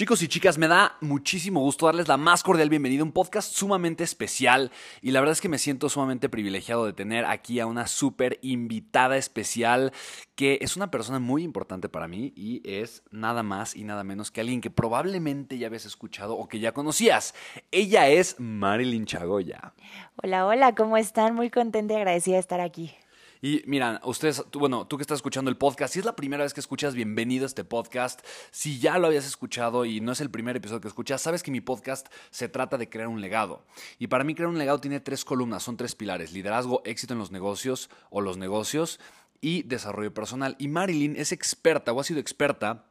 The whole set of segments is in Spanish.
Chicos y chicas, me da muchísimo gusto darles la más cordial bienvenida a un podcast sumamente especial y la verdad es que me siento sumamente privilegiado de tener aquí a una súper invitada especial que es una persona muy importante para mí y es nada más y nada menos que alguien que probablemente ya habías escuchado o que ya conocías. Ella es Marilyn Chagoya. Hola, hola, ¿cómo están? Muy contenta y agradecida de estar aquí. Y mira, ustedes, bueno, tú que estás escuchando el podcast, si es la primera vez que escuchas, bienvenido a este podcast. Si ya lo habías escuchado y no es el primer episodio que escuchas, sabes que mi podcast se trata de crear un legado. Y para mí crear un legado tiene tres columnas, son tres pilares, liderazgo, éxito en los negocios o los negocios y desarrollo personal. Y Marilyn es experta o ha sido experta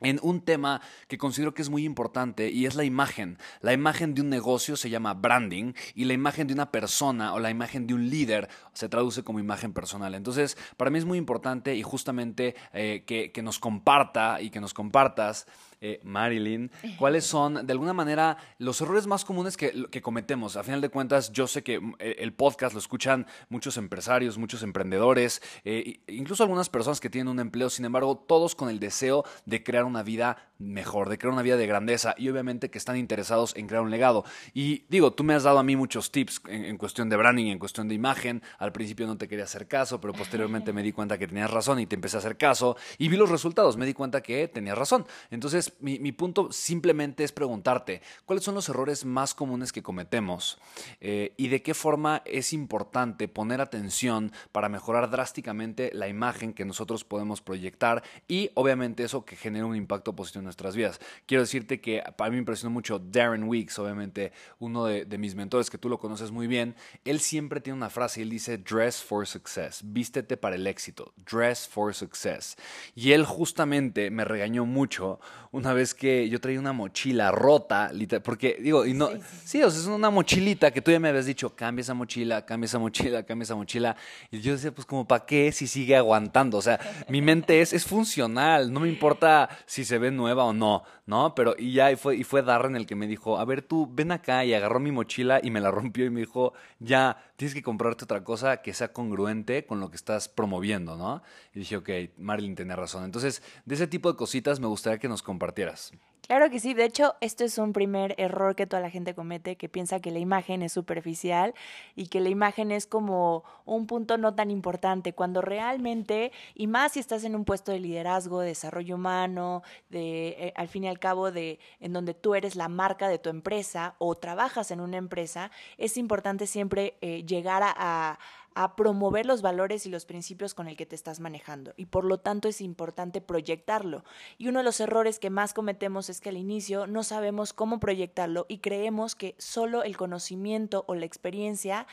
en un tema que considero que es muy importante y es la imagen. La imagen de un negocio se llama branding y la imagen de una persona o la imagen de un líder se traduce como imagen personal. Entonces, para mí es muy importante y justamente eh, que, que nos comparta y que nos compartas eh, Marilyn, ¿cuáles son, de alguna manera, los errores más comunes que, cometemos? A final de cuentas, yo sé que mm, e, el podcast lo escuchan muchos empresarios, muchos emprendedores, eh, incluso algunas personas que tienen un empleo, sin embargo, todos con el deseo de crear una vida mejor, de crear una vida de grandeza y obviamente que están interesados en crear un legado. Y digo, tú me has dado a mí muchos tips en, en cuestión de branding, en cuestión de imagen. Al principio no te quería hacer caso, pero posteriormente me di cuenta que tenías razón y te empecé a hacer caso y vi los resultados, me di cuenta que tenías razón. Entonces, mi, punto simplemente es preguntarte, ¿cuáles son los errores más comunes que cometemos? Eh, ¿Y de qué forma es importante poner atención para mejorar drásticamente la imagen que nosotros podemos proyectar y obviamente eso que genera un impacto positivo en nuestras vidas? Quiero decirte que para mí me impresionó mucho Darren Weeks, obviamente uno de, de mis mentores que tú lo conoces muy bien. Él siempre tiene una frase, él dice, dress for success, vístete para el éxito, dress for success. Y él justamente me regañó mucho una vez que yo traía una mochila rota, porque digo, y no, sí, o sea, es una mochilita que tú ya me habías dicho, cambia esa mochila, cambia esa mochila, cambia esa mochila. Y yo decía, pues como, ¿para qué si sigue aguantando? O sea, mi mente es, es funcional, no me importa si se ve nueva o no, ¿no? Pero y ya, y fue, y fue Darren el que me dijo, a ver tú, ven acá, y agarró mi mochila y me la rompió y me dijo, ya, tienes que comprarte otra cosa que sea congruente con lo que estás promoviendo, ¿no? Y dije, ok, Marilyn tenía razón. Entonces, de ese tipo de cositas me gustaría que nos compartieras. Claro que sí, de hecho, esto es un primer error que toda la gente comete, que piensa que la imagen es superficial y que la imagen es como un punto no tan importante, cuando realmente, y más si estás en un puesto de liderazgo, de desarrollo humano, de eh, al fin y al cabo de en donde tú eres la marca de tu empresa o trabajas en una empresa, es importante siempre eh, llegar a a promover los valores y los principios con el que te estás manejando y por lo tanto es importante proyectarlo. Y uno de los errores que más cometemos es que al inicio no sabemos cómo proyectarlo y creemos que solo el conocimiento o la experiencia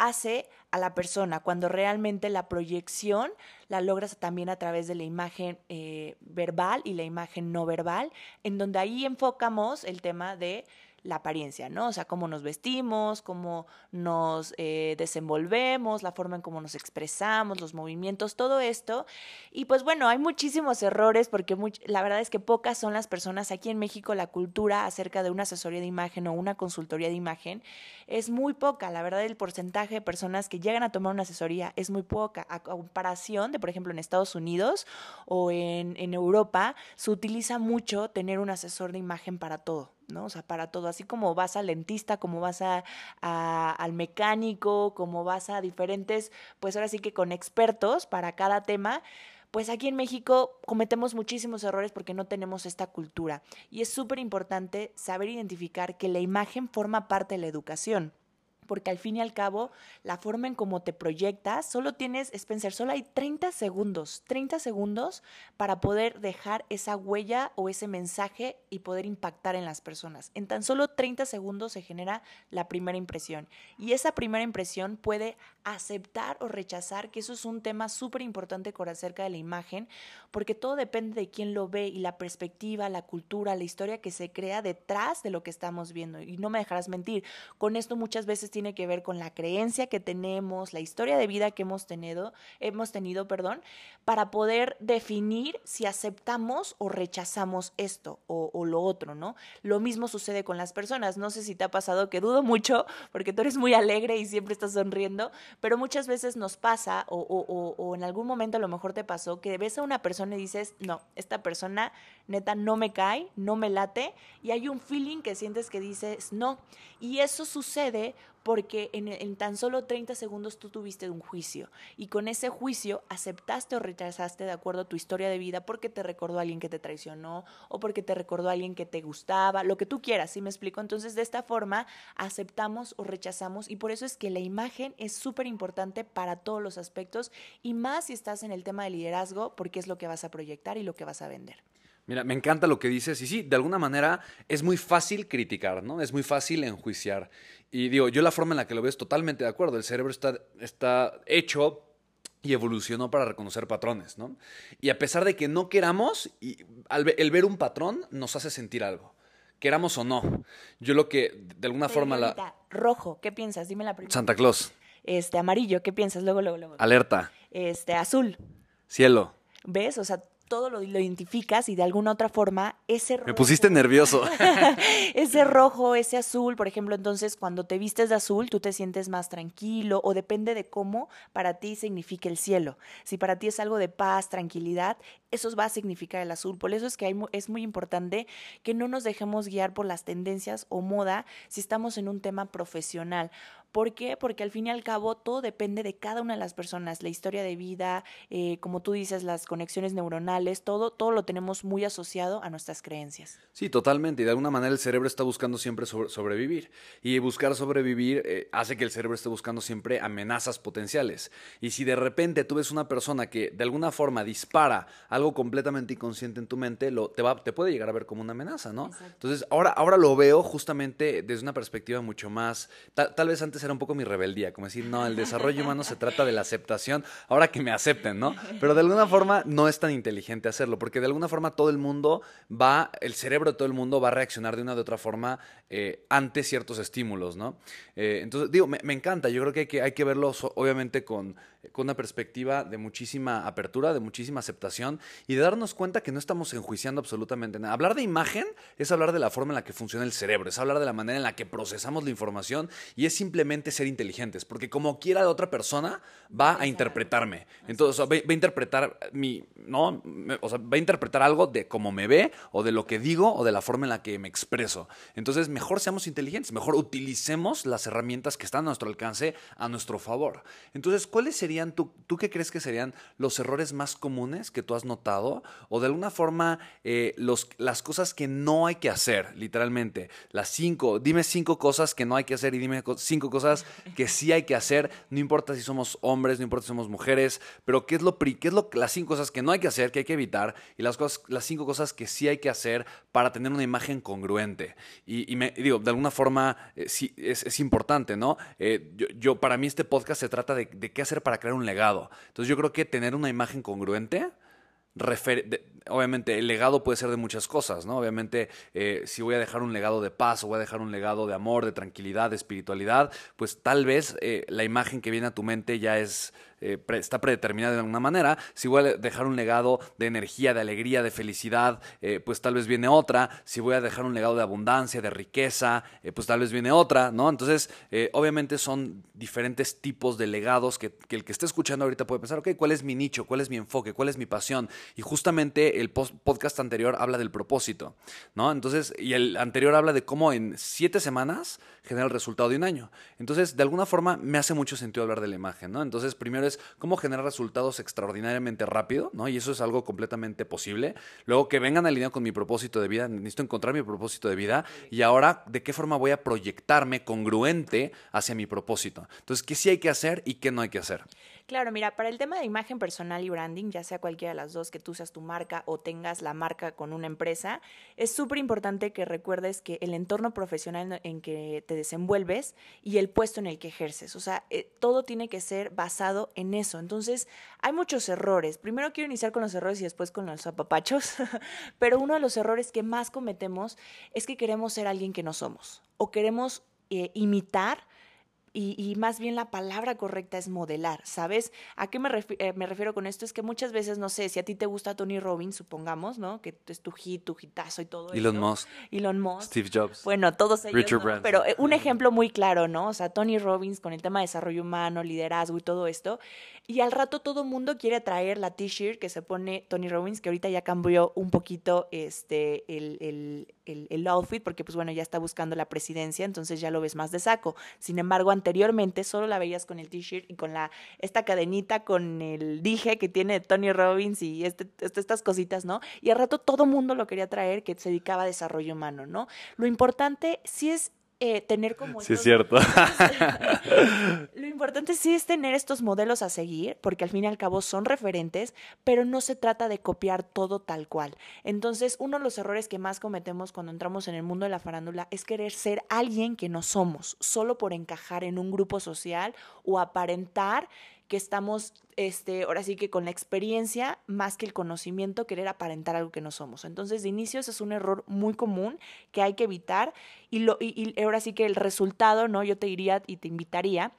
hace a la persona, cuando realmente la proyección la logras también a través de la imagen eh, verbal y la imagen no verbal, en donde ahí enfocamos el tema de la apariencia, ¿no? O sea, cómo nos vestimos, cómo nos eh, desenvolvemos, la forma en cómo nos expresamos, los movimientos, todo esto. Y pues bueno, hay muchísimos errores porque la verdad es que pocas son las personas aquí en México, la cultura acerca de una asesoría de imagen o una consultoría de imagen es muy poca. La verdad, el porcentaje de personas que llegan a tomar una asesoría es muy poca. A comparación de, por ejemplo, en Estados Unidos o en, en Europa, se utiliza mucho tener un asesor de imagen para todo. ¿No? O sea, para todo, así como vas al dentista, como vas a, al mecánico, como vas a diferentes, pues ahora sí que con expertos para cada tema, pues aquí en México cometemos muchísimos errores porque no tenemos esta cultura y es súper importante saber identificar que la imagen forma parte de la educación porque al fin y al cabo, la forma en cómo te proyectas, solo tienes, Spencer, solo hay 30 segundos, 30 segundos para poder dejar esa huella o ese mensaje y poder impactar en las personas. En tan solo 30 segundos se genera la primera impresión. Y esa primera impresión puede aceptar o rechazar, que eso es un tema súper importante acerca de la imagen, porque todo depende de quién lo ve y la perspectiva, la cultura, la historia que se crea detrás de lo que estamos viendo. Y no me dejarás mentir, con esto muchas veces tiene que ver con la creencia que tenemos, la historia de vida que hemos tenido, hemos tenido, perdón, para poder definir si aceptamos o rechazamos esto o, o, lo otro, ¿no? Lo mismo sucede con las personas. No sé si te ha pasado que dudo mucho porque tú eres muy alegre y siempre estás sonriendo, pero muchas veces nos pasa o, o, o en algún momento a lo mejor te pasó que ves a una persona y dices, no, esta persona neta no me cae, no me late y hay un feeling que sientes que dices, no. Y eso sucede porque en, tan solo 30 segundos tú tuviste un juicio y con ese juicio aceptaste o rechazaste de acuerdo a tu historia de vida porque te recordó a alguien que te traicionó o porque te recordó a alguien que te gustaba, lo que tú quieras, ¿sí me explico? Entonces de esta forma aceptamos o rechazamos y por eso es que la imagen es súper importante para todos los aspectos y más si estás en el tema de liderazgo porque es lo que vas a proyectar y lo que vas a vender. Mira, me encanta lo que dices y sí, de alguna manera es muy fácil criticar, ¿no? Es muy fácil enjuiciar. Y digo, yo la forma en la que lo veo es totalmente de acuerdo. El cerebro está, está hecho y evolucionó para reconocer patrones, ¿no? Y a pesar de que no queramos, y el ver un patrón nos hace sentir algo, queramos o no. Yo lo que, de alguna forma... La... Rojo, ¿qué piensas? Dime la primera. Santa Claus. Este, amarillo, ¿qué piensas? Luego, luego, luego. Alerta. Este, azul. Cielo. ¿Ves? O sea, todo lo, identificas y de alguna otra forma ese rojo. Me pusiste nervioso. ese rojo, ese azul, por ejemplo, entonces cuando te vistes de azul, tú te sientes más tranquilo o depende de cómo para ti significa el cielo. Si para ti es algo de paz, tranquilidad, eso va a significar el azul. Por eso es que es muy importante que no nos dejemos guiar por las tendencias o moda si estamos en un tema profesional. ¿Por qué? Porque al fin y al cabo todo depende de cada una de las personas, la historia de vida, eh, como tú dices, las conexiones neuronales, todo, todo lo tenemos muy asociado a nuestras creencias. Sí, totalmente. Y de alguna manera el cerebro está buscando siempre sobrevivir. Y buscar sobrevivir eh, hace que el cerebro esté buscando siempre amenazas potenciales. Y si de repente tú ves una persona que de alguna forma dispara algo completamente inconsciente en tu mente, lo, te, va, te puede llegar a ver como una amenaza, ¿no? Entonces, ahora, ahora lo veo justamente desde una perspectiva mucho más, tal vez antes era un poco mi rebeldía, como decir, no, el desarrollo humano se trata de la aceptación, ahora que me acepten, ¿no? Pero de alguna forma no es tan inteligente hacerlo, porque de alguna forma todo el mundo va, el cerebro de todo el mundo va a reaccionar de una u otra forma eh, ante ciertos estímulos, ¿no? Eh, entonces, digo, me, encanta, yo creo que hay que, hay que verlo obviamente con, con una perspectiva de muchísima apertura, de muchísima aceptación y de darnos cuenta que no estamos enjuiciando absolutamente nada. Hablar de imagen es hablar de la forma en la que funciona el cerebro, es hablar de la manera en la que procesamos la información y es simplemente ser inteligentes, porque como quiera la otra persona va a interpretarme. Entonces, va, a interpretar mi, ¿no? O sea, va a interpretar algo de cómo me ve, o de lo que digo, o de la forma en la que me expreso. Entonces, mejor seamos inteligentes, mejor utilicemos las herramientas que están a nuestro alcance a nuestro favor. Entonces, ¿cuáles serían, tú, tú qué crees que serían los errores más comunes que tú has notado? O de alguna forma, eh, las cosas que no hay que hacer, literalmente. Las cinco, dime cinco cosas que no hay que hacer y dime cinco cosas que sí hay que hacer, no importa si somos hombres, no importa si somos mujeres, pero qué es lo qué es lo las cinco cosas que no hay que hacer, que hay que evitar y las cosas las cinco cosas que sí hay que hacer para tener una imagen congruente. Y, me digo, de alguna forma eh, sí es, importante, ¿no? Eh, yo, para mí este podcast se trata de qué hacer para crear un legado. Entonces yo creo que tener una imagen congruente obviamente el legado puede ser de muchas cosas, ¿no? Obviamente eh, si voy a dejar un legado de paz o voy a dejar un legado de amor, de tranquilidad, de espiritualidad, pues tal vez eh, la imagen que viene a tu mente ya es eh, está predeterminada de alguna manera. Si voy a dejar un legado de energía, de alegría, de felicidad, pues tal vez viene otra. Si voy a dejar un legado de abundancia, de riqueza, pues tal vez viene otra, ¿no? Entonces, obviamente son diferentes tipos de legados que, el que esté escuchando ahorita puede pensar, ok, ¿cuál es mi nicho? ¿Cuál es mi enfoque? ¿Cuál es mi pasión? Y justamente el podcast anterior habla del propósito, ¿no? Entonces, y el anterior habla de cómo en siete semanas genera el resultado de un año. Entonces, de alguna forma, me hace mucho sentido hablar de la imagen, ¿no? Entonces, primero cómo generar resultados extraordinariamente rápido, ¿no? Y eso es algo completamente posible. Luego que vengan alineados con mi propósito de vida, necesito encontrar mi propósito de vida y ahora de qué forma voy a proyectarme congruente hacia mi propósito. Entonces, ¿qué sí hay que hacer y qué no hay que hacer? Claro, mira, para el tema de imagen personal y branding, ya sea cualquiera de las dos, que tú seas tu marca o tengas la marca con una empresa, es súper importante que recuerdes que el entorno profesional en que te desenvuelves y el puesto en el que ejerces, o sea, eh, todo tiene que ser basado en eso. Entonces, hay muchos errores. Primero quiero iniciar con los errores y después con los apapachos, pero uno de los errores que más cometemos es que queremos ser alguien que no somos o queremos eh, imitar y, más bien la palabra correcta es modelar, ¿sabes? ¿A qué me, eh, me, refiero con esto? Es que muchas veces, no sé, si a ti te gusta Tony Robbins, supongamos, ¿no? Que es tu hit, tu hitazo y todo Elon Musk. Elon Musk. Steve Jobs. Bueno, todos ellos, Richard Pero eh, un ejemplo muy claro, ¿no? O sea, Tony Robbins con el tema de desarrollo humano, liderazgo y todo esto. Y al rato todo el mundo quiere traer la t-shirt que se pone Tony Robbins, que ahorita ya cambió un poquito este, el, el, el, el outfit, porque pues bueno, ya está buscando la presidencia, entonces ya lo ves más de saco. Sin embargo, anteriormente solo la veías con el t-shirt y con la, esta cadenita con el dije que tiene Tony Robbins y este, este, estas cositas, ¿no? Y al rato todo mundo lo quería traer que se dedicaba a desarrollo humano, ¿no? Lo importante sí es eh, tener como... Sí, es cierto. lo importante sí es tener estos modelos a seguir, porque al fin y al cabo son referentes, pero no se trata de copiar todo tal cual. Entonces, uno de los errores que más cometemos cuando entramos en el mundo de la farándula es querer ser alguien que no somos, solo por encajar en un grupo social o aparentar que estamos, este, ahora sí que con la experiencia más que el conocimiento, querer aparentar algo que no somos. Entonces, de inicio, ese es un error muy común que hay que evitar y, lo, y ahora sí que el resultado, ¿no? Yo te diría y te invitaría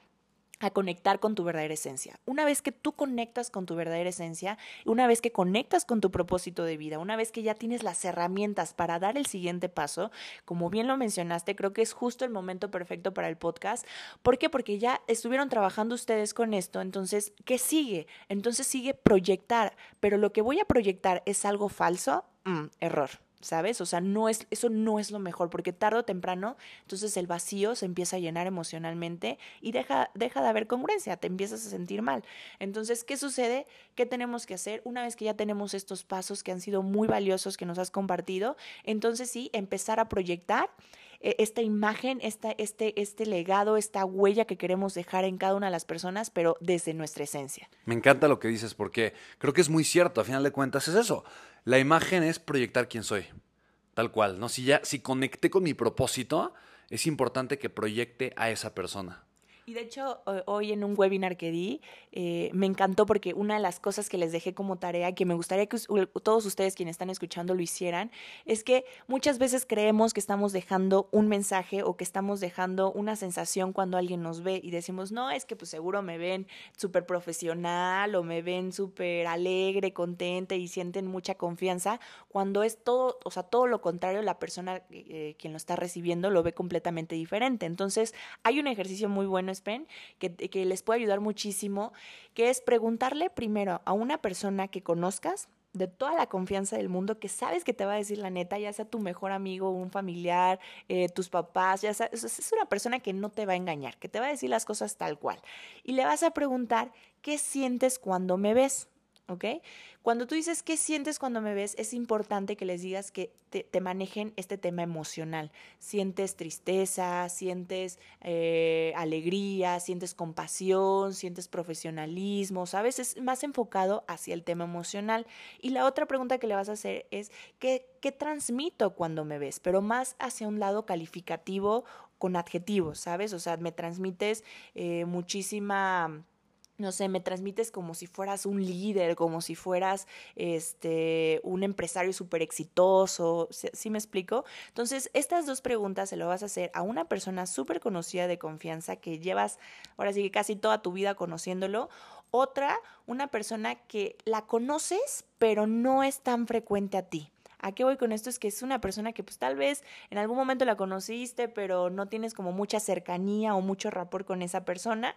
a conectar con tu verdadera esencia. Una vez que tú conectas con tu verdadera esencia, una vez que conectas con tu propósito de vida, una vez que ya tienes las herramientas para dar el siguiente paso, como bien lo mencionaste, creo que es justo el momento perfecto para el podcast. ¿Por qué? Porque ya estuvieron trabajando ustedes con esto, entonces, ¿qué sigue? Entonces sigue proyectar, pero lo que voy a proyectar es algo falso, mm, error. ¿Sabes? O sea, no es, eso no es lo mejor, porque tarde o temprano, entonces el vacío se empieza a llenar emocionalmente y deja, deja de haber congruencia, te empiezas a sentir mal. Entonces, ¿qué sucede? ¿Qué tenemos que hacer? Una vez que ya tenemos estos pasos que han sido muy valiosos que nos has compartido, entonces sí, empezar a proyectar esta imagen, esta, este, este legado, esta huella que queremos dejar en cada una de las personas, pero desde nuestra esencia. Me encanta lo que dices porque creo que es muy cierto, a final de cuentas es eso. La imagen es proyectar quién soy, tal cual, ¿no? Si ya, si conecté con mi propósito, es importante que proyecte a esa persona. Y de hecho, hoy en un webinar que di, eh, me encantó porque una de las cosas que les dejé como tarea, que me gustaría que todos ustedes quienes están escuchando lo hicieran, es que muchas veces creemos que estamos dejando un mensaje o que estamos dejando una sensación cuando alguien nos ve y decimos, no, es que pues seguro me ven súper profesional o me ven súper alegre, contenta y sienten mucha confianza, cuando es todo, o sea, todo lo contrario, la persona eh, quien lo está recibiendo lo ve completamente diferente. Entonces, hay un ejercicio muy bueno que, que les puede ayudar muchísimo, que es preguntarle primero a una persona que conozcas, de toda la confianza del mundo, que sabes que te va a decir la neta, ya sea tu mejor amigo, un familiar, eh, tus papás, ya sabes, es una persona que no te va a engañar, que te va a decir las cosas tal cual. Y le vas a preguntar, ¿qué sientes cuando me ves? ¿Ok? Cuando tú dices qué sientes cuando me ves, es importante que les digas que te, manejen este tema emocional. Sientes tristeza, sientes eh, alegría, sientes compasión, sientes profesionalismo, ¿sabes? Es más enfocado hacia el tema emocional. Y la otra pregunta que le vas a hacer es, ¿qué, transmito cuando me ves? Pero más hacia un lado calificativo con adjetivos, ¿sabes? O sea, me transmites eh, muchísima no sé, me transmites como si fueras un líder, como si fueras este, un empresario súper exitoso, ¿sí, me explico? Entonces, estas dos preguntas se lo vas a hacer a una persona súper conocida de confianza que llevas, ahora sí que casi toda tu vida conociéndolo, otra, una persona que la conoces, pero no es tan frecuente a ti. ¿A qué voy con esto? Es que es una persona que pues tal vez en algún momento la conociste, pero no tienes como mucha cercanía o mucho rapport con esa persona.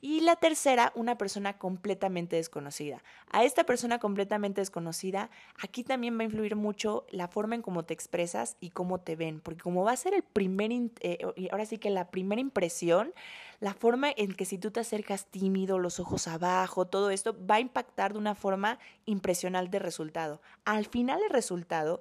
Y la tercera, una persona completamente desconocida. A esta persona completamente desconocida, aquí también va a influir mucho la forma en cómo te expresas y cómo te ven, porque como va a ser el primer, eh, ahora sí que la primera impresión, la forma en que si tú te acercas tímido, los ojos abajo, todo esto va a impactar de una forma impresionante de resultado. Al final el resultado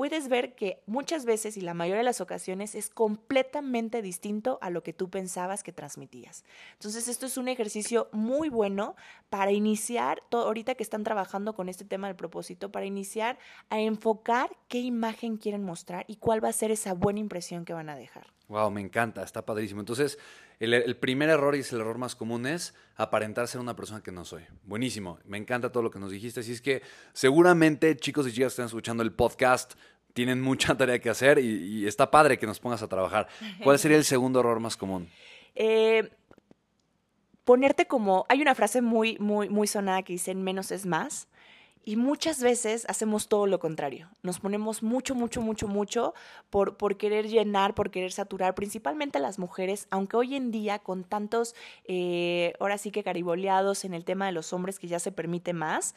puedes ver que muchas veces y la mayoría de las ocasiones es completamente distinto a lo que tú pensabas que transmitías. Entonces, esto es un ejercicio muy bueno para iniciar, todo, ahorita que están trabajando con este tema del propósito, para iniciar a enfocar qué imagen quieren mostrar y cuál va a ser esa buena impresión que van a dejar. Wow, me encanta, está padrísimo. Entonces, el, primer error y es el error más común es aparentar ser una persona que no soy. Buenísimo, me encanta todo lo que nos dijiste. Así es que seguramente chicos y chicas que están escuchando el podcast tienen mucha tarea que hacer y, está padre que nos pongas a trabajar. ¿Cuál sería el segundo error más común? Eh, ponerte como, hay una frase muy, muy, muy sonada que dice menos es más. Y muchas veces hacemos todo lo contrario. Nos ponemos mucho, mucho, mucho, mucho por, por querer llenar, por querer saturar, principalmente las mujeres, aunque hoy en día con tantos, eh, ahora sí que cariboleados en el tema de los hombres que ya se permite más,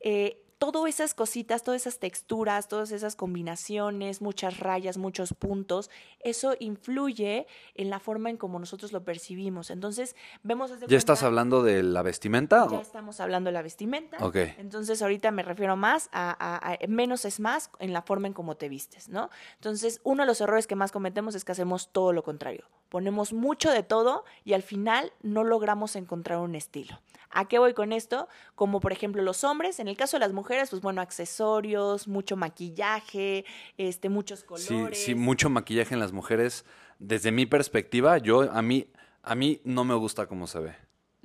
eh, todas esas cositas, todas esas texturas, todas esas combinaciones, muchas rayas, muchos puntos, eso influye en la forma en cómo nosotros lo percibimos. Entonces, vemos... ¿Ya estás hablando de la vestimenta? Ya estamos hablando de la vestimenta. Ok. Entonces, ahorita me refiero más a, menos es más en la forma en cómo te vistes, ¿no? Entonces, uno de los errores que más cometemos es que hacemos todo lo contrario. Ponemos mucho de todo y al final no logramos encontrar un estilo. ¿A qué voy con esto? Como por ejemplo los hombres, en el caso de las mujeres, pues bueno, accesorios, mucho maquillaje, este, muchos colores. Sí, sí, mucho maquillaje en las mujeres. Desde mi perspectiva, yo a mí, a mí no me gusta cómo se ve.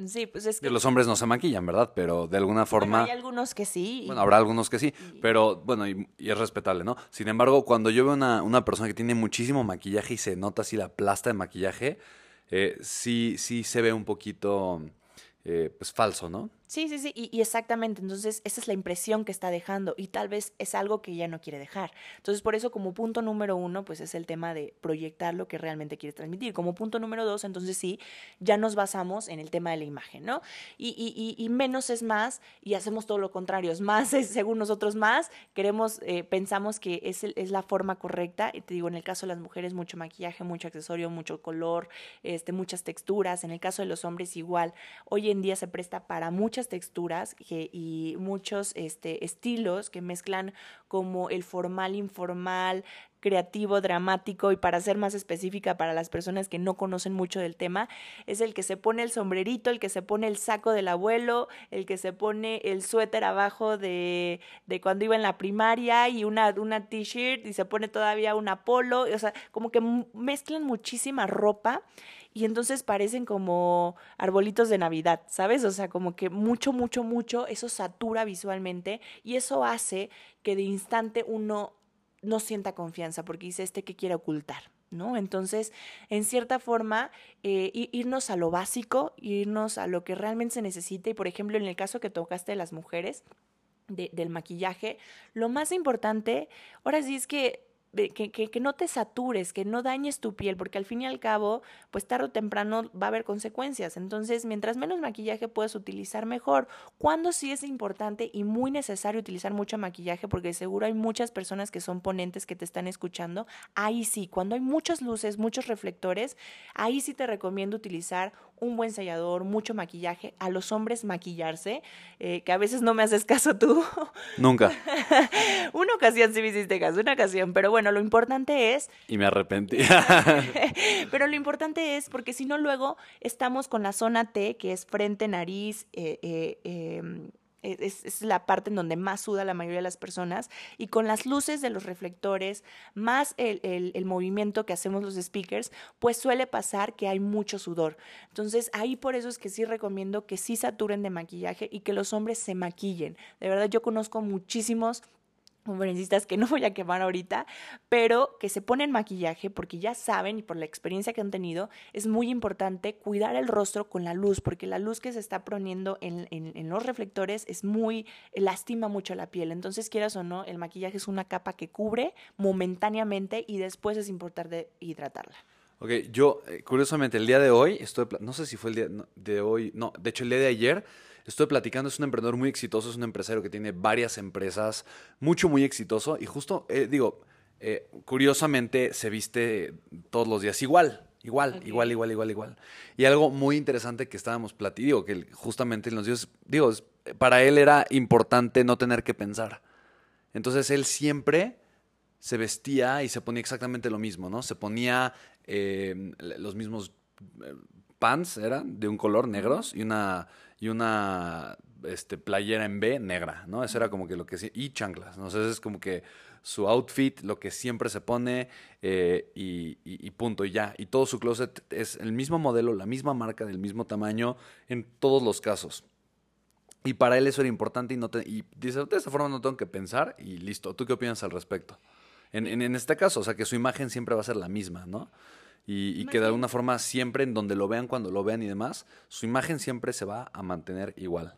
Sí, pues es que... Los hombres no se maquillan, ¿verdad? Pero de alguna forma... hay algunos que sí. Bueno, habrá algunos que sí, pero bueno, y, es respetable, ¿no? Sin embargo, cuando yo veo una, una persona que tiene muchísimo maquillaje y se nota así la plasta de maquillaje, eh, sí, sí se ve un poquito eh, pues falso, ¿no? Sí, sí, sí, y, exactamente. Entonces, esa es la impresión que está dejando y tal vez es algo que ya no quiere dejar. Entonces, por eso como punto número uno, pues es el tema de proyectar lo que realmente quieres transmitir. Como punto número dos, entonces sí, ya nos basamos en el tema de la imagen, ¿no? Y, menos es más y hacemos todo lo contrario. Es más, es, según nosotros más, queremos, eh, pensamos que es, es la forma correcta. Y te digo, en el caso de las mujeres, mucho maquillaje, mucho accesorio, mucho color, este, muchas texturas. En el caso de los hombres, igual. Hoy en día se presta para muchas texturas y muchos este, estilos que mezclan como el formal, informal, creativo, dramático y para ser más específica para las personas que no conocen mucho del tema, es el que se pone el sombrerito, el que se pone el saco del abuelo, el que se pone el suéter abajo de, de cuando iba en la primaria y una, una t-shirt y se pone todavía una polo, o sea, como que mezclan muchísima ropa y entonces parecen como arbolitos de Navidad, ¿sabes? O sea, como que mucho, mucho, mucho, eso satura visualmente y eso hace que de instante uno no sienta confianza porque dice este que quiere ocultar. ¿No? Entonces, en cierta forma, eh, irnos a lo básico, irnos a lo que realmente se necesita. Y, por ejemplo, en el caso que tocaste de las mujeres, del maquillaje, lo más importante, ahora sí es que que, no te satures, que no dañes tu piel, porque al fin y al cabo, pues tarde o temprano va a haber consecuencias. Entonces, mientras menos maquillaje puedes utilizar, mejor. Cuando sí es importante y muy necesario utilizar mucho maquillaje, porque seguro hay muchas personas que son ponentes que te están escuchando, ahí sí, cuando hay muchas luces, muchos reflectores, ahí sí te recomiendo utilizar un buen sellador, mucho maquillaje, a los hombres maquillarse, eh, que a veces no me haces caso tú. Nunca. una ocasión sí me hiciste caso, una ocasión, pero bueno, lo importante es... Y me arrepentí. pero lo importante es porque si no luego estamos con la zona T, que es frente, nariz, eh, eh, e, es, la parte en donde más suda la mayoría de las personas, y con las luces de los reflectores, más el, el, movimiento que hacemos los speakers, pues suele pasar que hay mucho sudor. Entonces ahí por eso es que sí recomiendo que sí saturen de maquillaje y que los hombres se maquillen. De verdad yo conozco muchísimos conferencistas que no voy a quemar ahorita, pero que se ponen maquillaje porque ya saben y por la experiencia que han tenido, es muy importante cuidar el rostro con la luz, porque la luz que se está poniendo en, en, los reflectores es muy, lastima mucho la piel. Entonces, quieras o no, el maquillaje es una capa que cubre momentáneamente y después es importante hidratarla. Ok, yo, eh, curiosamente, el día de hoy, estoy, no sé si fue el día de hoy, no, de hecho el día de ayer, estoy platicando, es un emprendedor muy exitoso, es un empresario que tiene varias empresas, mucho, muy exitoso. Y justo, eh, digo, eh, curiosamente se viste todos los días igual. Igual, igual, igual, igual, igual. Y algo muy interesante que estábamos platicando, que justamente en los días, digo, para él era importante no tener que pensar. Entonces él siempre se vestía y se ponía exactamente lo mismo, ¿no? Se ponía eh, los mismos pants, eran de un color negros y una y una este, playera en B negra, ¿no? Eso era como que lo que... Y chanclas, ¿no? Entonces es como que su outfit, lo que siempre se pone eh, y, punto, y ya. Y todo su closet es el mismo modelo, la misma marca, del mismo tamaño, en todos los casos. Y para él eso era importante y, no y dice, de esta forma no tengo que pensar y listo. ¿Tú qué opinas al respecto? En, en, en este caso, o sea, que su imagen siempre va a ser la misma, ¿no? Y, que de alguna forma siempre en donde lo vean, cuando lo vean y demás, su imagen siempre se va a mantener igual.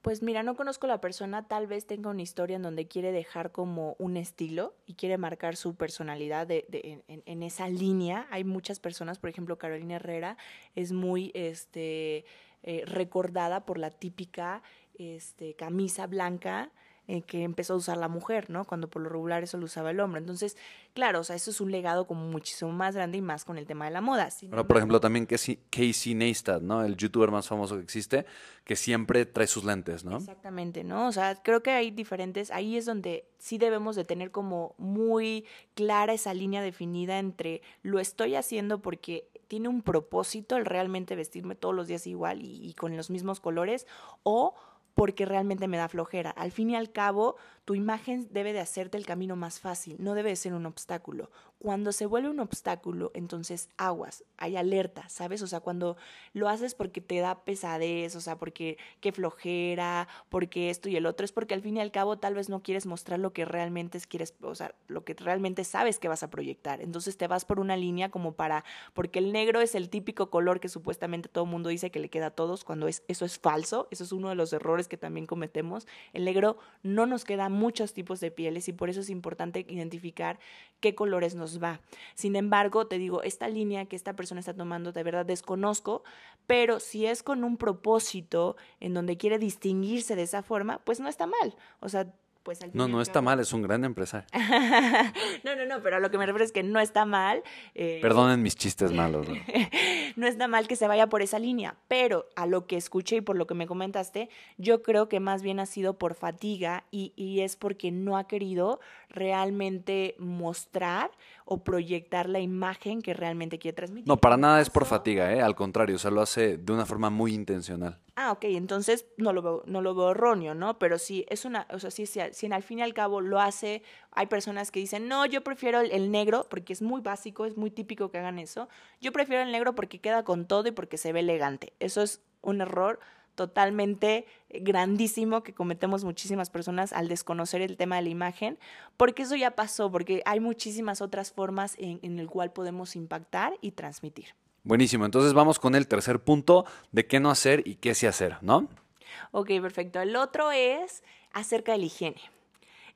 Pues mira, no conozco la persona, tal vez tenga una historia en donde quiere dejar como un estilo y quiere marcar su personalidad de, de, en, en, esa línea. Hay muchas personas, por ejemplo, Carolina Herrera es muy este, eh, recordada por la típica este, camisa blanca eh, que empezó a usar la mujer, ¿no? Cuando por lo regular eso lo usaba el hombre. Entonces, claro, o sea, eso es un legado como muchísimo más grande y más con el tema de la moda. Pero, por ejemplo, también Casey Neistat, ¿no? El youtuber más famoso que existe, que siempre trae sus lentes, ¿no? Exactamente, ¿no? O sea, creo que hay diferentes, ahí es donde sí debemos de tener como muy clara esa línea definida entre lo estoy haciendo porque tiene un propósito el realmente vestirme todos los días igual y con los mismos colores o porque realmente me da flojera. Al fin y al cabo, tu imagen debe de hacerte el camino más fácil, no debe de ser un obstáculo. Cuando se vuelve un obstáculo, entonces aguas, hay alerta, ¿sabes? O sea, cuando lo haces porque te da pesadez, o sea, porque qué flojera, porque esto y el otro, es porque al fin y al cabo tal vez no quieres mostrar lo que realmente quieres, o sea, lo que realmente sabes que vas a proyectar. Entonces te vas por una línea como para, porque el negro es el típico color que supuestamente todo el mundo dice que le queda a todos, cuando es, eso es falso, eso es uno de los errores que también cometemos. El negro no nos queda muchos tipos de pieles y por eso es importante identificar qué colores nos va. Sin embargo, te digo, esta línea que esta persona está tomando, de verdad desconozco, pero si es con un propósito en donde quiere distinguirse de esa forma, pues no está mal. O sea, pues No, no está mal, es un gran empresario. no, no, no, pero a lo que me refiero es que no está mal. Eh, Perdonen mis chistes malos. ¿no? está mal que se vaya por esa línea, pero a lo que escuché y por lo que me comentaste, yo creo que más bien ha sido por fatiga y, y es porque no ha querido realmente mostrar o proyectar la imagen que realmente quiere transmitir. No, para nada es por fatiga, ¿eh? al contrario, o sea, lo hace de una forma muy intencional. Ah, ok, entonces no lo veo, no lo veo erróneo, ¿no? Pero sí, es una, o sea, sí, sí, si al fin y al cabo lo hace, hay personas que dicen, no, yo prefiero el, el, negro, porque es muy básico, es muy típico que hagan eso, yo prefiero el negro porque queda con todo y porque se ve elegante. Eso es un error totalmente grandísimo que cometemos muchísimas personas al desconocer el tema de la imagen, porque eso ya pasó, porque hay muchísimas otras formas en, en el cual podemos impactar y transmitir. Buenísimo, entonces vamos con el tercer punto de qué no hacer y qué sí hacer, ¿no? Ok, perfecto. El otro es acerca de la higiene.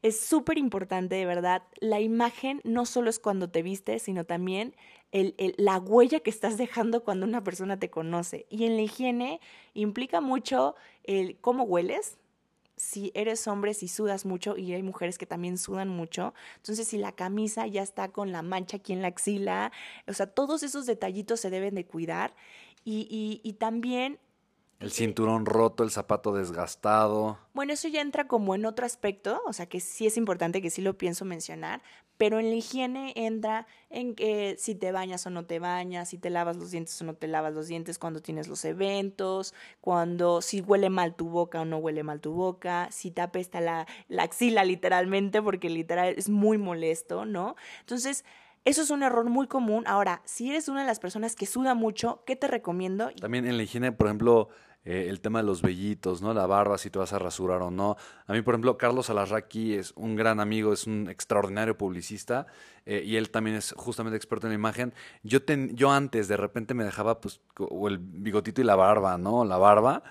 Es súper importante, de verdad. La imagen no solo es cuando te vistes, sino también la huella que estás dejando cuando una persona te conoce. Y en la higiene implica mucho el cómo hueles, si eres hombre, si sudas mucho, y hay mujeres que también sudan mucho, entonces si la camisa ya está con la mancha aquí en la axila, o sea, todos esos detallitos se deben de cuidar y, y también El cinturón roto, el zapato desgastado. Bueno, eso ya entra como en otro aspecto, o sea que sí es importante que sí lo pienso mencionar, pero en la higiene entra en que si te bañas o no te bañas, si te lavas los dientes o no te lavas los dientes cuando tienes los eventos, cuando si huele mal tu boca o no huele mal tu boca, si te apesta la, la axila literalmente, porque literal es muy molesto, ¿no? Entonces, eso es un error muy común. Ahora, si eres una de las personas que suda mucho, ¿qué te recomiendo? También en la higiene, por ejemplo, eh, el tema de los vellitos, ¿no? La barba, si te vas a rasurar o no. A mí, por ejemplo, Carlos Alarraqui es un gran amigo, es un extraordinario publicista eh, y él también es justamente experto en la imagen. Yo, ten, yo antes de repente me dejaba pues o el bigotito y la barba, ¿no? La barba.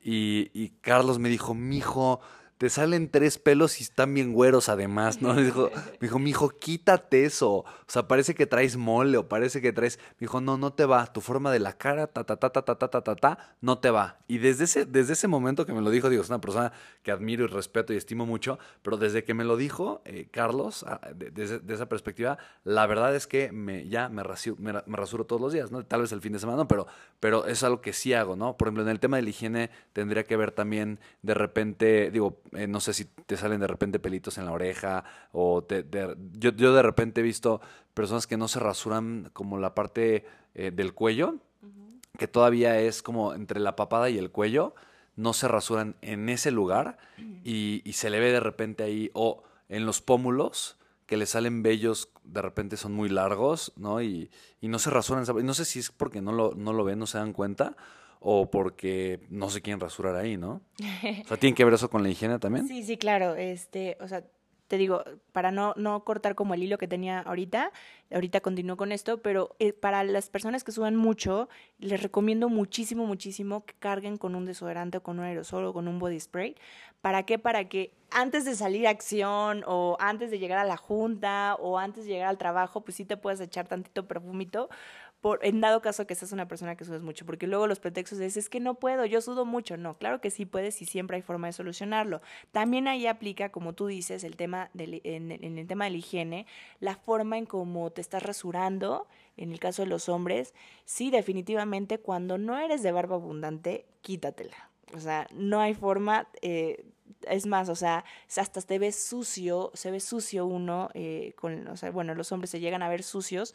Y, y Carlos me dijo, mijo, te salen tres pelos y están bien güeros además, ¿no? Me dijo, me dijo, mijo, quítate eso. O sea, parece que traes mole o parece que traes. Me dijo, no, no te va. Tu forma de la cara, ta, ta, ta, ta, ta, ta, ta, ta, ta, no te va. Y desde ese, desde ese momento que me lo dijo, digo, es una persona que admiro y respeto y estimo mucho, pero desde que me lo dijo, eh, Carlos, ah, desde de, esa perspectiva, la verdad es que me, ya me rasuro, me, rasuro todos los días, ¿no? Tal vez el fin de semana, pero, pero es algo que sí hago, ¿no? Por ejemplo, en el tema de la higiene tendría que ver también de repente, digo, eh, no sé si te salen de repente pelitos en la oreja o te, yo, yo, de repente he visto personas que no se rasuran como la parte eh, del cuello, que todavía es como entre la papada y el cuello, no se rasuran en ese lugar y, y se le ve de repente ahí o en los pómulos que le salen vellos, de repente son muy largos, ¿no? Y, y no se rasuran. No sé si es porque no lo, no lo ven, no se dan cuenta, o porque no se quieren rasurar ahí, ¿no? O sea, ¿tiene que ver eso con la higiene también? Sí, sí, claro. Este, o sea, te digo, para no, no cortar como el hilo que tenía ahorita, ahorita continúo con esto, pero eh, para las personas que suban mucho, les recomiendo muchísimo, muchísimo que carguen con un desodorante o con un aerosol o con un body spray. ¿Para qué? Para que antes de salir a acción o antes de llegar a la junta o antes de llegar al trabajo, pues sí te puedes echar tantito perfumito en dado caso que seas una persona que sudes mucho, porque luego los pretextos es, es que no puedo, yo sudo mucho. No, claro que sí puedes y siempre hay forma de solucionarlo. También ahí aplica, como tú dices, el tema del, en, el tema de la higiene, la forma en cómo te estás rasurando, en el caso de los hombres, sí, definitivamente, cuando no eres de barba abundante, quítatela. O sea, no hay forma, eh, es más, o sea, hasta te ves sucio, se ve sucio uno, eh, con, o sea, bueno, los hombres se llegan a ver sucios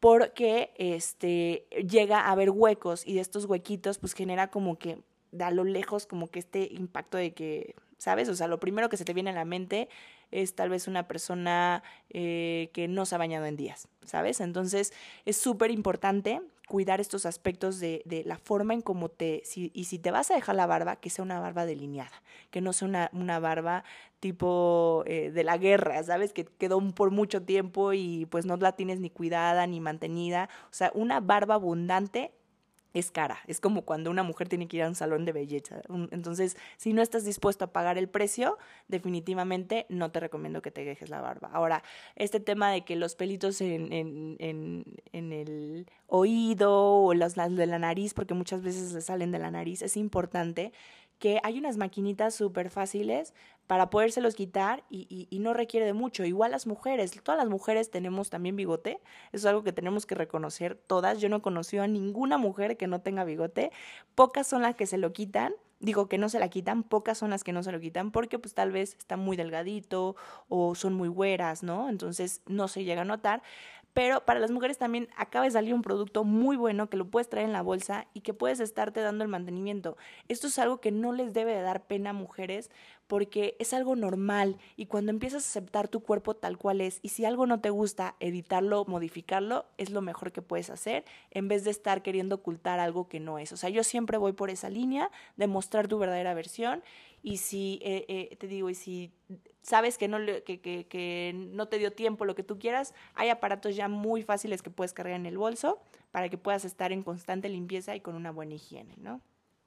porque este, llega a haber huecos y de estos huequitos pues genera como que a lo lejos como que este impacto de que, ¿sabes? O sea, lo primero que se te viene a la mente es tal vez una persona eh, que no se ha bañado en días, ¿sabes? Entonces es súper importante cuidar estos aspectos de, de, la forma en cómo te, si, y si te vas a dejar la barba, que sea una barba delineada, que no sea una, una barba tipo eh, de la guerra, ¿sabes? Que quedó por mucho tiempo y pues no la tienes ni cuidada ni mantenida, o sea, una barba abundante es cara. Es como cuando una mujer tiene que ir a un salón de belleza. Entonces, si no estás dispuesto a pagar el precio, definitivamente no te recomiendo que te dejes la barba. Ahora, este tema de que los pelitos en, en, en, en el oído o los, de la nariz, porque muchas veces le salen de la nariz, es importante que hay unas maquinitas súper fáciles para podérselos quitar y, y, no requiere de mucho. Igual las mujeres, todas las mujeres tenemos también bigote, eso es algo que tenemos que reconocer todas. Yo no he conocido a ninguna mujer que no tenga bigote, pocas son las que se lo quitan. Digo que no se la quitan, pocas son las que no se lo quitan porque pues tal vez está muy delgadito o son muy güeras, ¿no? Entonces no se llega a notar. Pero para las mujeres también acaba de salir un producto muy bueno que lo puedes traer en la bolsa y que puedes estarte dando el mantenimiento. Esto es algo que no les debe de dar pena a mujeres porque es algo normal y cuando empiezas a aceptar tu cuerpo tal cual es y si algo no te gusta, editarlo, modificarlo, es lo mejor que puedes hacer en vez de estar queriendo ocultar algo que no es. O sea, yo siempre voy por esa línea de mostrar tu verdadera versión y si, eh, eh, te digo, y si sabes que no, que, que, que no te dio tiempo, lo que tú quieras, hay aparatos ya muy fáciles que puedes cargar en el bolso para que puedas estar en constante limpieza y con una buena higiene, ¿no?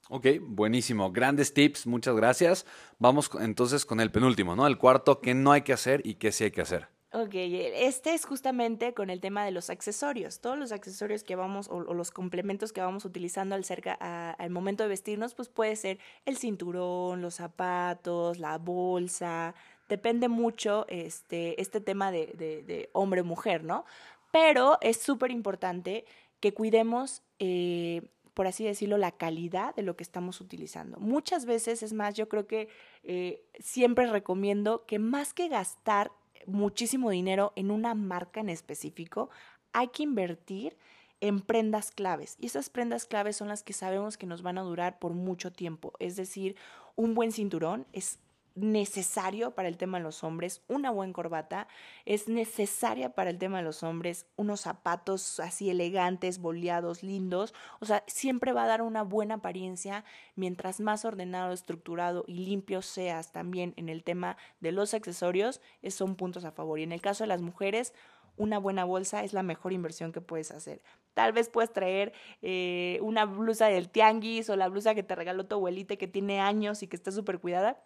Ok, buenísimo. Grandes tips, muchas gracias. Vamos entonces con el penúltimo, ¿no? El cuarto, ¿qué no hay que hacer y qué sí hay que hacer? Ok, este es justamente con el tema de los accesorios. Todos los accesorios que vamos o, los complementos que vamos utilizando al, cerca, al momento de vestirnos, pues puede ser el cinturón, los zapatos, la bolsa. Depende mucho este, este tema de, de, de hombre-mujer, ¿no? Pero es súper importante que cuidemos eh, por así decirlo, la calidad de lo que estamos utilizando. Muchas veces, es más, yo creo que eh, siempre recomiendo que más que gastar muchísimo dinero en una marca en específico, hay que invertir en prendas claves. Y esas prendas claves son las que sabemos que nos van a durar por mucho tiempo. Es decir, un buen cinturón es necesario para el tema de los hombres, una buena corbata es necesaria para el tema de los hombres, unos zapatos así elegantes, boleados, lindos, o sea, siempre va a dar una buena apariencia mientras más ordenado, estructurado y limpio seas también en el tema de los accesorios, son puntos a favor. Y en el caso de las mujeres, una buena bolsa es la mejor inversión que puedes hacer. Tal vez puedes traer eh, una blusa del tianguis o la blusa que te regaló tu abuelita que tiene años y que está súper cuidada,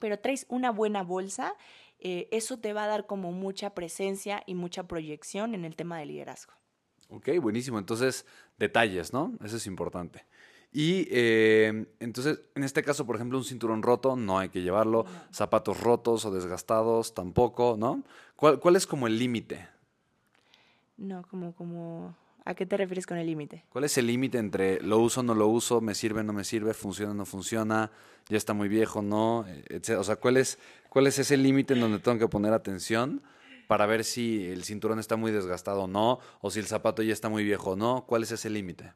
pero traes una buena bolsa, eh, eso te va a dar como mucha presencia y mucha proyección en el tema de liderazgo. Ok, buenísimo. Entonces, detalles, ¿no? Eso es importante. Y eh, entonces, en este caso, por ejemplo, un cinturón roto, no hay que llevarlo. Zapatos rotos o desgastados, tampoco, ¿no? ¿Cuál, cuál es como el límite? No, como, como ¿A qué te refieres con el límite? ¿Cuál es el límite entre lo uso, no lo uso, me sirve, no me sirve, funciona, no funciona, ya está muy viejo, no? O sea, ¿cuál es, cuál es ese límite en donde tengo que poner atención para ver si el cinturón está muy desgastado o no, o si el zapato ya está muy viejo o no? ¿Cuál es ese límite?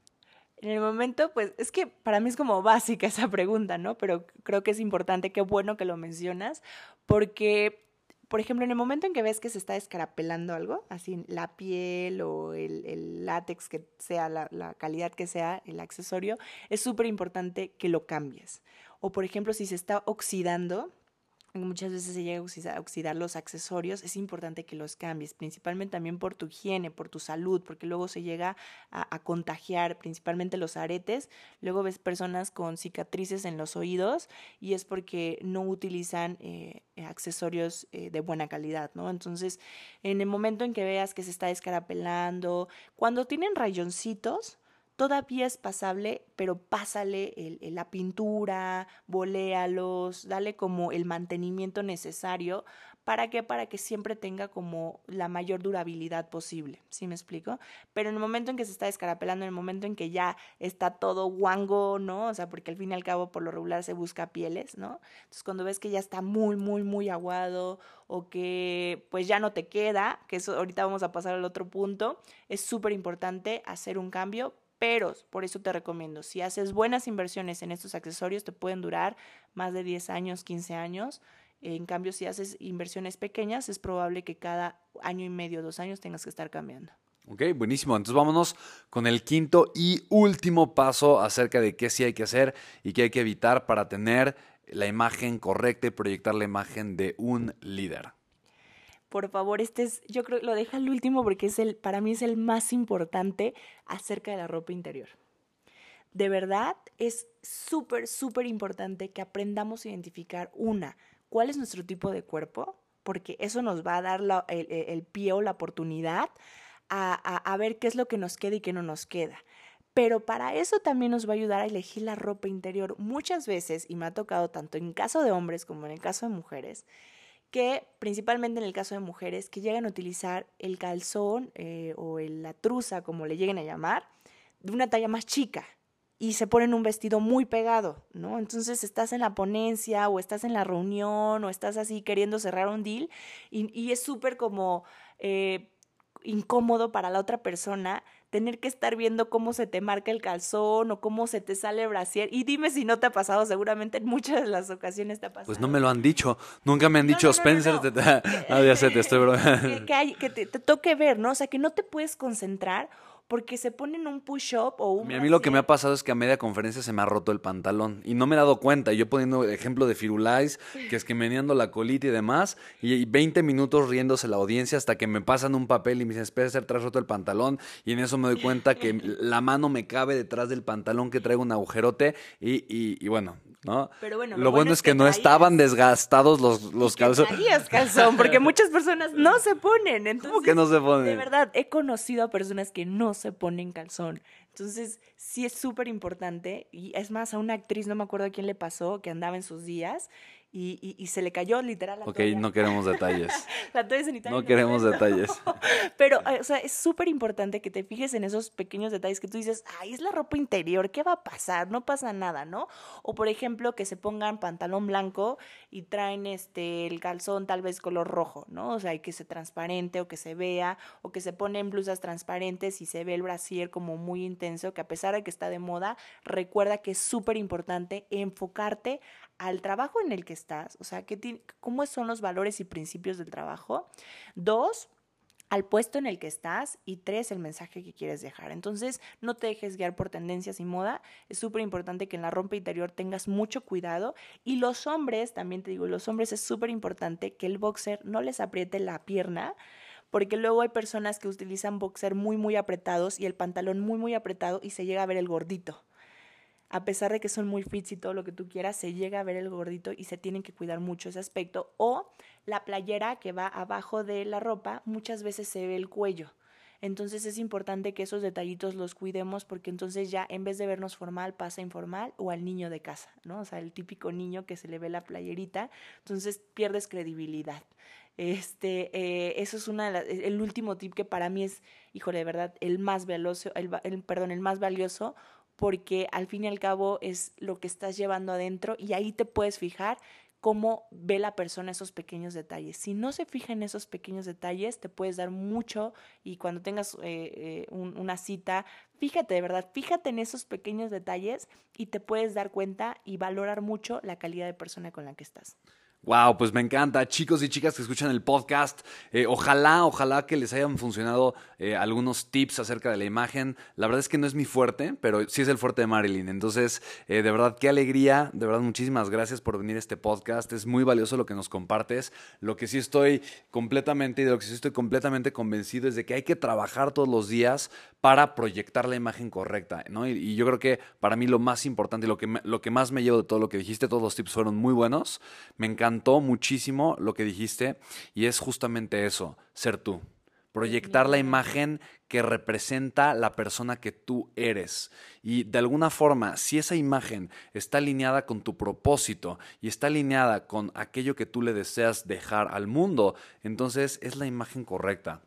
En el momento, pues es que para mí es como básica esa pregunta, ¿no? Pero creo que es importante, qué bueno que lo mencionas, porque por ejemplo, en el momento en que ves que se está escarapelando algo, así la piel o el, látex, que sea la, la, calidad que sea el accesorio, es súper importante que lo cambies. O por ejemplo, si se está oxidando, muchas veces se llega a oxidar los accesorios, es importante que los cambies, principalmente también por tu higiene, por tu salud, porque luego se llega a, contagiar, principalmente los aretes. Luego ves personas con cicatrices en los oídos y es porque no utilizan eh, accesorios eh, de buena calidad, ¿no? Entonces, en el momento en que veas que se está descarapelando, cuando tienen rayoncitos, todavía es pasable, pero pásale la pintura, boléalos, dale como el mantenimiento necesario. ¿Para qué? Para que siempre tenga como la mayor durabilidad posible. ¿Sí me explico? Pero en el momento en que se está descarapelando, en el momento en que ya está todo guango, ¿no? O sea, porque al fin y al cabo por lo regular se busca pieles, ¿no? Entonces cuando ves que ya está muy, muy, muy aguado o que pues ya no te queda, que eso ahorita vamos a pasar al otro punto, es súper importante hacer un cambio pero por eso te recomiendo, si haces buenas inversiones en estos accesorios, te pueden durar más de 10 años, 15 años. En cambio, si haces inversiones pequeñas, es probable que cada año y medio, dos años tengas que estar cambiando. Ok, buenísimo. Entonces vámonos con el quinto y último paso acerca de qué sí hay que hacer y qué hay que evitar para tener la imagen correcta y proyectar la imagen de un líder por favor, este es, yo creo, lo deja al último porque es el, para mí es el más importante acerca de la ropa interior. De verdad, es súper, súper importante que aprendamos a identificar, una, cuál es nuestro tipo de cuerpo, porque eso nos va a dar el, pie o la oportunidad a, a ver qué es lo que nos queda y qué no nos queda. Pero para eso también nos va a ayudar a elegir la ropa interior. Muchas veces, y me ha tocado tanto en caso de hombres como en el caso de mujeres, que principalmente en el caso de mujeres que llegan a utilizar el calzón eh, o la truza, como le lleguen a llamar, de una talla más chica y se ponen un vestido muy pegado, ¿no? Entonces estás en la ponencia o estás en la reunión o estás así queriendo cerrar un deal y, es súper como eh, incómodo para la otra persona tener que estar viendo cómo se te marca el calzón o cómo se te sale el brasier. Y dime si no te ha pasado, seguramente en muchas de las ocasiones te ha pasado. Pues no me lo han dicho. Nunca me han dicho, Spencer, te, ah, ya sé, te estoy. Que, que, te, te toque ver, ¿no? O sea, que no te puedes concentrar porque se ponen un push-up o un... A mí lo que me ha pasado es que a media conferencia se me ha roto el pantalón y no me he dado cuenta. Yo poniendo ejemplo de Firulais, que es que meneando la colita y demás, y 20 minutos riéndose la audiencia hasta que me pasan un papel y me dicen, espera, ser traes roto el pantalón, y en eso me doy cuenta que la mano me cabe detrás del pantalón que traigo un agujerote y, y bueno, ¿no? Pero bueno, lo, bueno, es que, no estaban desgastados los, los calzones. calzón, porque muchas personas no se ponen. Entonces, ¿Cómo que no se ponen? De verdad, he conocido a personas que no se ponen calzón. Entonces, sí es súper importante. Y es más, a una actriz, no me acuerdo a quién le pasó, que andaba en sus días y, se le cayó literal la Ok, no queremos detalles. la toalla sanitaria. No queremos detalles. Pero, o sea, es súper importante que te fijes en esos pequeños detalles que tú dices, ay, es la ropa interior, ¿qué va a pasar? No pasa nada, ¿no? O, por ejemplo, que se pongan pantalón blanco y traen este, el calzón tal vez color rojo, ¿no? O sea, hay que se transparente o que se vea, o que se ponen blusas transparentes y se ve el brasier como muy intenso, que a pesar de que está de moda, recuerda que es súper importante enfocarte al trabajo en el que estás, o sea, ¿qué cómo son los valores y principios del trabajo. Dos, al puesto en el que estás y tres, el mensaje que quieres dejar. Entonces, no te dejes guiar por tendencias y moda. Es súper importante que en la rompa interior tengas mucho cuidado. Y los hombres, también te digo, los hombres es súper importante que el boxer no les apriete la pierna. Porque luego hay personas que utilizan boxer muy, muy apretados y el pantalón muy, muy apretado y se llega a ver el gordito a pesar de que son muy fits y todo lo que tú quieras, se llega a ver el gordito y se tienen que cuidar mucho ese aspecto. O la playera que va abajo de la ropa, muchas veces se ve el cuello. Entonces es importante que esos detallitos los cuidemos porque entonces ya en vez de vernos formal pasa informal o al niño de casa, ¿no? O sea, el típico niño que se le ve la playerita, entonces pierdes credibilidad. Este, eh, eso es una el último tip que para mí es, híjole, de verdad, el más valioso, el, perdón, el más valioso porque al fin y al cabo es lo que estás llevando adentro y ahí te puedes fijar cómo ve la persona esos pequeños detalles. Si no se fija en esos pequeños detalles, te puedes dar mucho y cuando tengas eh, eh, una cita, fíjate de verdad, fíjate en esos pequeños detalles y te puedes dar cuenta y valorar mucho la calidad de persona con la que estás. Wow, pues me encanta. Chicos y chicas que escuchan el podcast, eh, ojalá, ojalá que les hayan funcionado eh, algunos tips acerca de la imagen. La verdad es que no es mi fuerte, pero sí es el fuerte de Marilyn. Entonces, eh, de verdad, qué alegría. De verdad, muchísimas gracias por venir a este podcast. Es muy valioso lo que nos compartes. Lo que sí estoy completamente y de lo que sí estoy completamente convencido es de que hay que trabajar todos los días para proyectar la imagen correcta. ¿no? Y, yo creo que para mí lo más importante y lo que, lo que más me llevo de todo lo que dijiste, todos los tips fueron muy buenos. Me encantó muchísimo lo que dijiste y es justamente eso, ser tú. Proyectar la imagen que representa la persona que tú eres. Y de alguna forma, si esa imagen está alineada con tu propósito y está alineada con aquello que tú le deseas dejar al mundo, entonces es la imagen correcta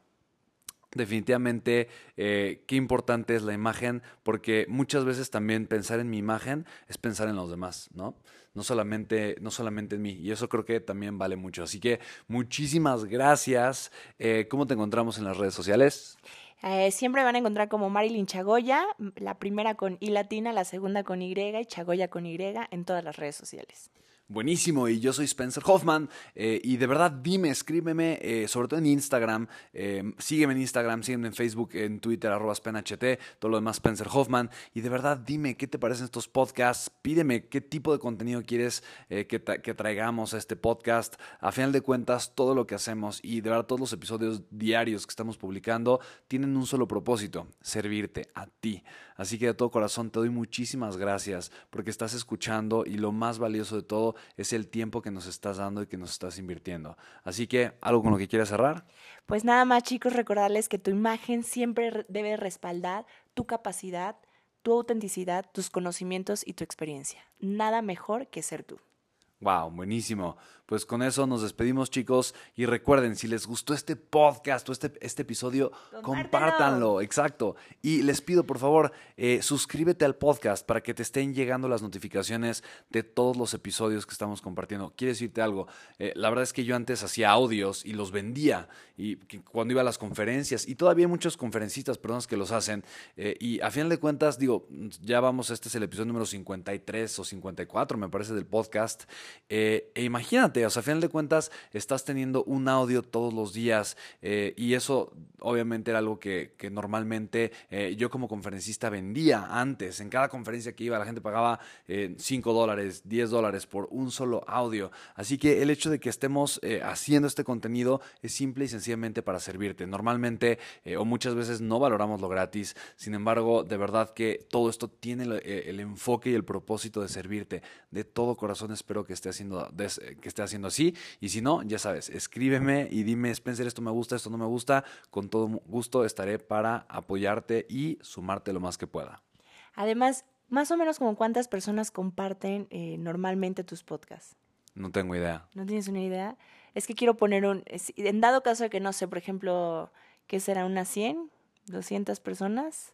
definitivamente eh, qué importante es la imagen, porque muchas veces también pensar en mi imagen es pensar en los demás, ¿no? No solamente, no solamente en mí. Y eso creo que también vale mucho. Así que muchísimas gracias. Eh, ¿Cómo te encontramos en las redes sociales? Eh, siempre van a encontrar como Marilyn Chagoya, la primera con I latina, la segunda con Y y Chagoya con Y en todas las redes sociales. Buenísimo, y yo soy Spencer Hoffman. Eh, y de verdad, dime, escríbeme, eh, sobre todo en Instagram. Eh, sígueme en Instagram, sígueme en Facebook, en Twitter, arroba SpenHT, todo lo demás Spencer Hoffman. Y de verdad, dime qué te parecen estos podcasts. Pídeme qué tipo de contenido quieres que, que, traigamos a este podcast. A final de cuentas, todo lo que hacemos y de verdad, todos los episodios diarios que estamos publicando tienen un solo propósito: servirte a ti. Así que de todo corazón te doy muchísimas gracias porque estás escuchando y lo más valioso de todo es el tiempo que nos estás dando y que nos estás invirtiendo. Así que, ¿algo con lo que quieras cerrar? Pues nada más, chicos, recordarles que tu imagen siempre debe respaldar tu capacidad, tu autenticidad, tus conocimientos y tu experiencia. Nada mejor que ser tú. Wow, buenísimo. Pues con eso nos despedimos, chicos. Y recuerden, si les gustó este podcast o este, este episodio, compártanlo. Exacto. Y les pido, por favor, eh, suscríbete al podcast para que te estén llegando las notificaciones de todos los episodios que estamos compartiendo. Quiero decirte algo. Eh, la verdad es que yo antes hacía audios y los vendía. Y cuando iba a las conferencias, y todavía hay muchos conferencistas, personas que los hacen. Eh, y a final de cuentas, digo, ya vamos, este es el episodio número 53 o 54, me parece, del podcast. e imagínate sea, a final de cuentas, estás teniendo un audio todos los días eh, y eso obviamente era algo que, normalmente eh, yo como conferencista vendía antes. En cada conferencia que iba, la gente pagaba 5 eh, dólares, 10 dólares por un solo audio. Así que el hecho de que estemos haciendo este contenido es simple y sencillamente para servirte. Normalmente o muchas veces no valoramos lo gratis, sin embargo, de verdad que todo esto tiene el, enfoque y el propósito de servirte. De todo corazón espero que esté haciendo, que esté haciendo así. Y si no, ya sabes, escríbeme y dime, Spencer, esto me gusta, esto no me gusta. Con todo gusto estaré para apoyarte y sumarte lo más que pueda. Además, más o menos como cuántas personas comparten eh, normalmente tus podcasts. No tengo idea. ¿No tienes una idea? Es que quiero poner un... En dado caso de que, no sé, por ejemplo, ¿qué será? ¿Unas 100? ¿200 personas?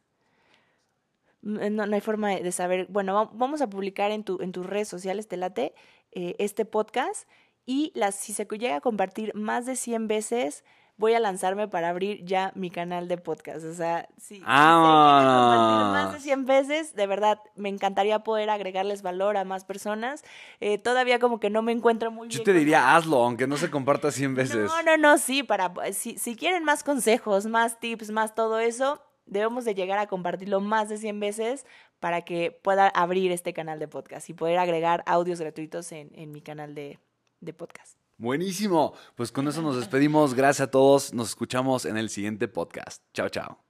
Mm, no, no hay forma de saber. Bueno, vamos a publicar en, tu, en tus redes sociales, te late, eh, este podcast. Y las, si se llega a compartir más de 100 veces, voy a lanzarme para abrir ya mi canal de podcast. O sea, si, ah. más de 100 veces, de verdad, me encantaría poder agregarles valor a más personas. Eh, todavía como que no me encuentro muy bien. Yo te diría, hazlo, aunque no se comparta 100 veces. No, no, no, sí, para, si, si quieren más consejos, más tips, más todo eso, debemos de llegar a compartirlo más de 100 veces para que pueda abrir este canal de podcast y poder agregar audios gratuitos en, en mi canal de, de podcast. Buenísimo. Pues con eso nos despedimos. Gracias a todos. Nos escuchamos en el siguiente podcast. Chao, chao.